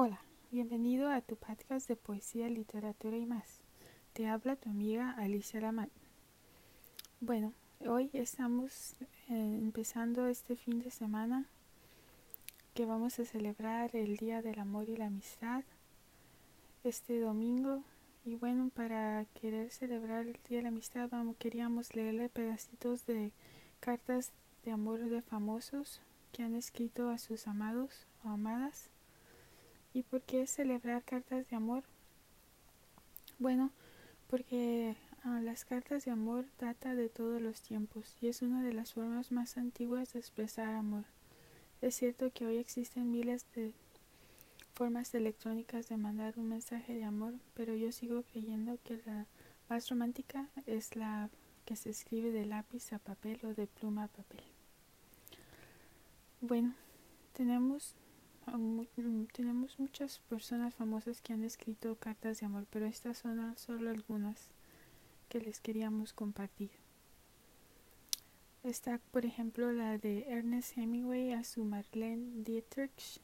Hola, bienvenido a tu podcast de poesía, literatura y más. Te habla tu amiga Alicia Lamar. Bueno, hoy estamos eh, empezando este fin de semana que vamos a celebrar el Día del Amor y la Amistad este domingo. Y bueno, para querer celebrar el Día de la Amistad, vamos, queríamos leerle pedacitos de cartas de amor de famosos que han escrito a sus amados o amadas ¿Y por qué celebrar cartas de amor? Bueno, porque ah, las cartas de amor data de todos los tiempos y es una de las formas más antiguas de expresar amor. Es cierto que hoy existen miles de formas electrónicas de mandar un mensaje de amor, pero yo sigo creyendo que la más romántica es la que se escribe de lápiz a papel o de pluma a papel. Bueno, tenemos tenemos muchas personas famosas que han escrito cartas de amor, pero estas son solo algunas que les queríamos compartir. Está, por ejemplo, la de Ernest Hemingway a su Marlene Dietrich.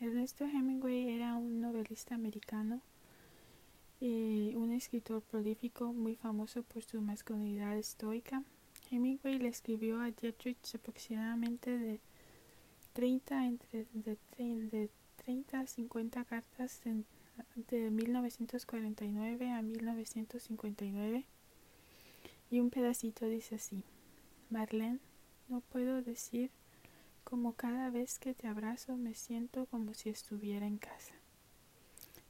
Ernesto Hemingway era un novelista americano y un escritor prolífico muy famoso por su masculinidad estoica. Hemingway le escribió a Dietrich aproximadamente de 30, entre, de, de 30 a 50 cartas de 1949 a 1959 y un pedacito dice así, Marlene, no puedo decir como cada vez que te abrazo me siento como si estuviera en casa.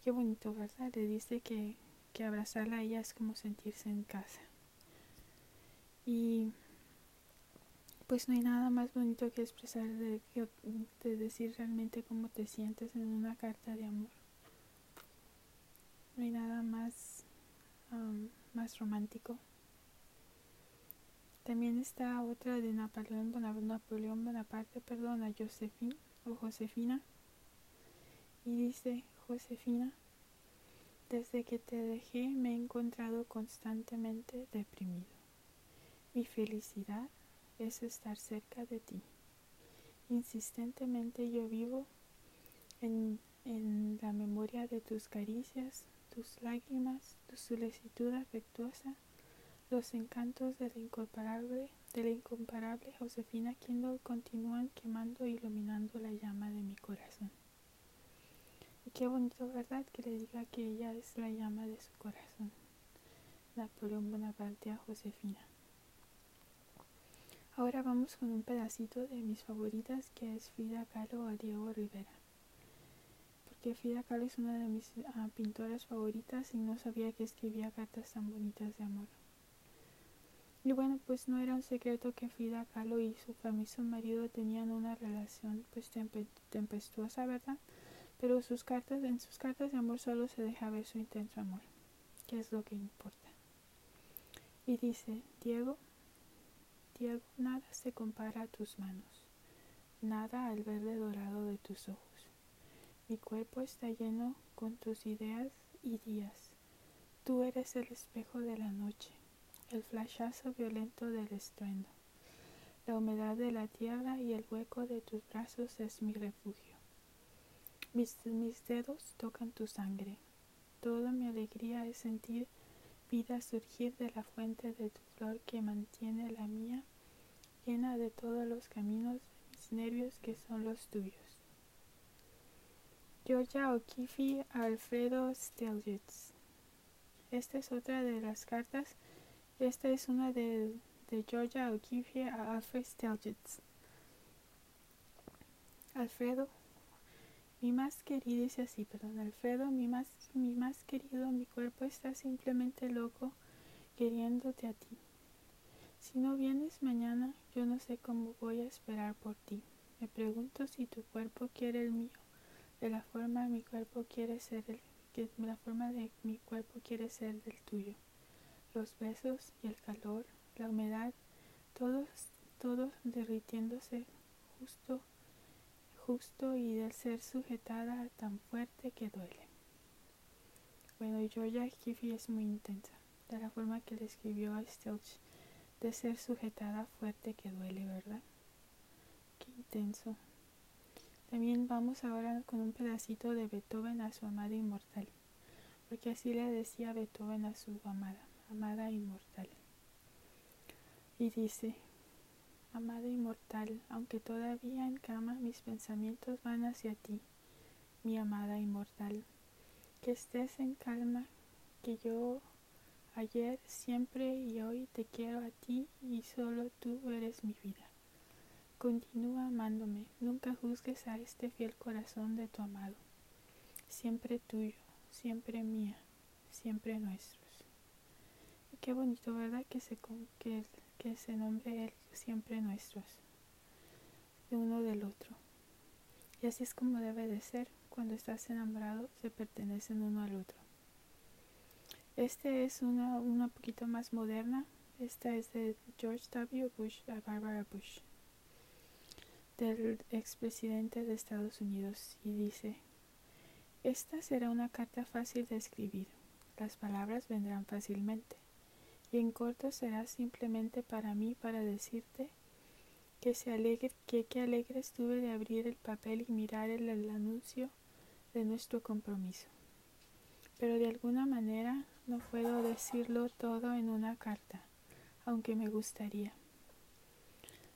Qué bonito, ¿verdad? Le dice que, que abrazarla a ella es como sentirse en casa. Y pues no hay nada más bonito que expresar de, decir realmente cómo te sientes en una carta de amor. No hay nada más, más romántico. También está otra de Napoleón Bonaparte, perdón, a Josephine o Josefina. Y dice, Josefina, desde que te dejé me he encontrado constantemente deprimido. Mi felicidad es estar cerca de ti. Insistentemente yo vivo en, la memoria de tus caricias, tus lágrimas, tu solicitud afectuosa, los encantos de la incomparable, de la incomparable Josefina Kindle continúan quemando e iluminando la llama de mi corazón. Y qué bonito, ¿verdad? Que le diga que ella es la llama de su corazón. Napoleón Bonaparte a Josefina. Ahora vamos con un pedacito de mis favoritas que es Frida Kahlo o Diego Rivera. Porque Frida Kahlo es una de mis ah, pintoras favoritas y no sabía que escribía cartas tan bonitas de amor. Y bueno, pues no era un secreto que Frida Kahlo y su famoso marido tenían una relación pues tempestuosa, ¿verdad? Pero sus cartas, en sus cartas de amor solo se deja ver su intenso amor, que es lo que importa. Y dice, Diego, nada se compara a tus manos, nada al verde dorado de tus ojos. Mi cuerpo está lleno con tus ideas y días. Tú eres el espejo de la noche, el flashazo violento del estruendo. La humedad de la tierra y el hueco de tus brazos es mi refugio. Mis, mis dedos tocan tu sangre. Toda mi alegría es sentir vida surgir de la fuente de tu flor que mantiene la mía llena de todos los caminos mis nervios que son los tuyos. Georgia O'Keeffe Alfredo Stelgitz. Esta es otra de las cartas. Esta es una de, de Georgia O'Keeffe a Alfred Stelgitz. Alfredo, mi más querido, dice así, perdón, Alfredo, mi más, mi más querido, mi cuerpo está simplemente loco queriéndote a ti. Si no vienes mañana, yo no sé cómo voy a esperar por ti. Me pregunto si tu cuerpo quiere el mío, de la forma mi cuerpo quiere ser el, que la forma de mi cuerpo quiere ser del tuyo. Los besos y el calor, la humedad, todos, todos derritiéndose justo justo y del ser sujetada tan fuerte que duele. Bueno, Georgia Kiffy es muy intensa, de la forma que le escribió a Stelch, de ser sujetada fuerte que duele, ¿verdad? Qué intenso. También vamos ahora con un pedacito de Beethoven a su amada inmortal, porque así le decía Beethoven a su amada, amada inmortal. Y dice, amada inmortal, aunque todavía en cama mis pensamientos van hacia ti, mi amada inmortal, que estés en calma, que yo ayer, siempre y hoy te quiero a ti y solo tú eres mi vida. Continúa amándome, nunca juzgues a este fiel corazón de tu amado, siempre tuyo, siempre mía, siempre nuestros. Qué bonito, ¿verdad? Que se, que, que se nombre Él siempre nuestros, de uno del otro. Y así es como debe de ser, cuando estás enamorado se pertenecen uno al otro. Este es una, una poquito más moderna, esta es de George W. Bush a Barbara Bush del expresidente de Estados Unidos y dice, esta será una carta fácil de escribir, las palabras vendrán fácilmente, y en corto será simplemente para mí para decirte que se alegre, que qué alegre estuve de abrir el papel y mirar el, anuncio de nuestro compromiso. Pero de alguna manera no puedo decirlo todo en una carta, aunque me gustaría.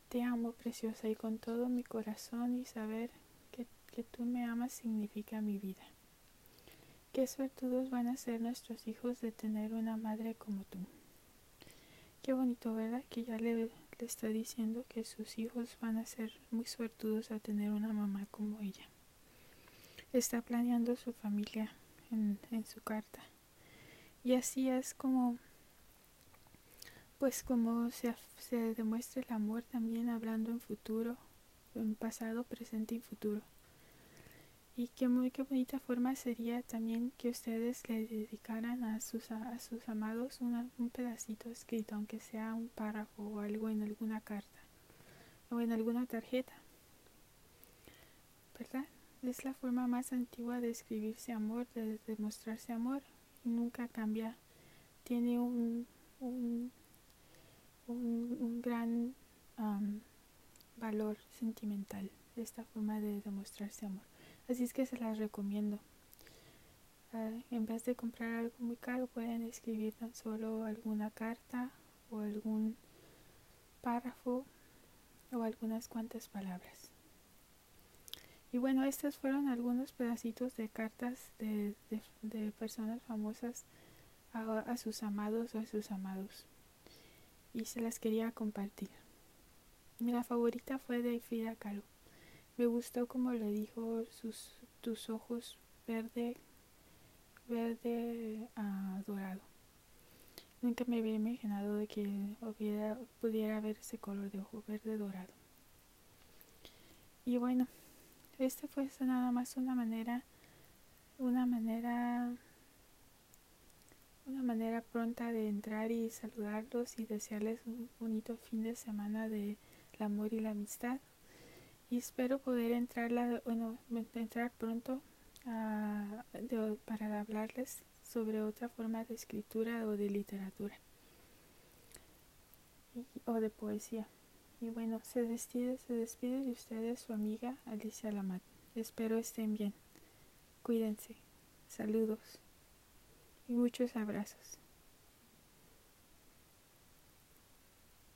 Te amo, preciosa, y con todo mi corazón y saber que, que tú me amas significa mi vida. Qué suertudos van a ser nuestros hijos de tener una madre como tú. Qué bonito, ¿verdad? Que ya le, le está diciendo que sus hijos van a ser muy suertudos a tener una mamá como ella. Está planeando su familia en, en su carta. Y así es como pues como se, se, demuestra el amor también hablando en futuro, en pasado, presente y futuro. Y qué muy qué bonita forma sería también que ustedes le dedicaran a sus, a sus amados una, un pedacito escrito, aunque sea un párrafo o algo en alguna carta o en alguna tarjeta. ¿Verdad? Es la forma más antigua de escribirse amor, de demostrarse amor nunca cambia. Tiene un, un un, gran valor sentimental esta forma de demostrarse amor. Así es que se las recomiendo. Uh, en vez de comprar algo muy caro, pueden escribir tan solo alguna carta o algún párrafo o algunas cuantas palabras. Y bueno, estos fueron algunos pedacitos de cartas de, de, personas famosas a, a sus amados o a sus amados y se las quería compartir. La favorita fue de Frida Kahlo. Me gustó como le dijo sus tus ojos verde verde uh, dorado. Nunca me había imaginado de que pudiera haber ese color de ojo verde dorado. Y bueno, este fue nada más una manera, una manera una manera pronta de entrar y saludarlos y desearles un bonito fin de semana de amor y la amistad. Y espero poder entrar, entrar pronto para hablarles sobre otra forma de escritura o de literatura o de poesía. Y bueno, se despide, se despide de ustedes su amiga Alicia Lamat. Espero estén bien. Cuídense. Saludos y muchos abrazos.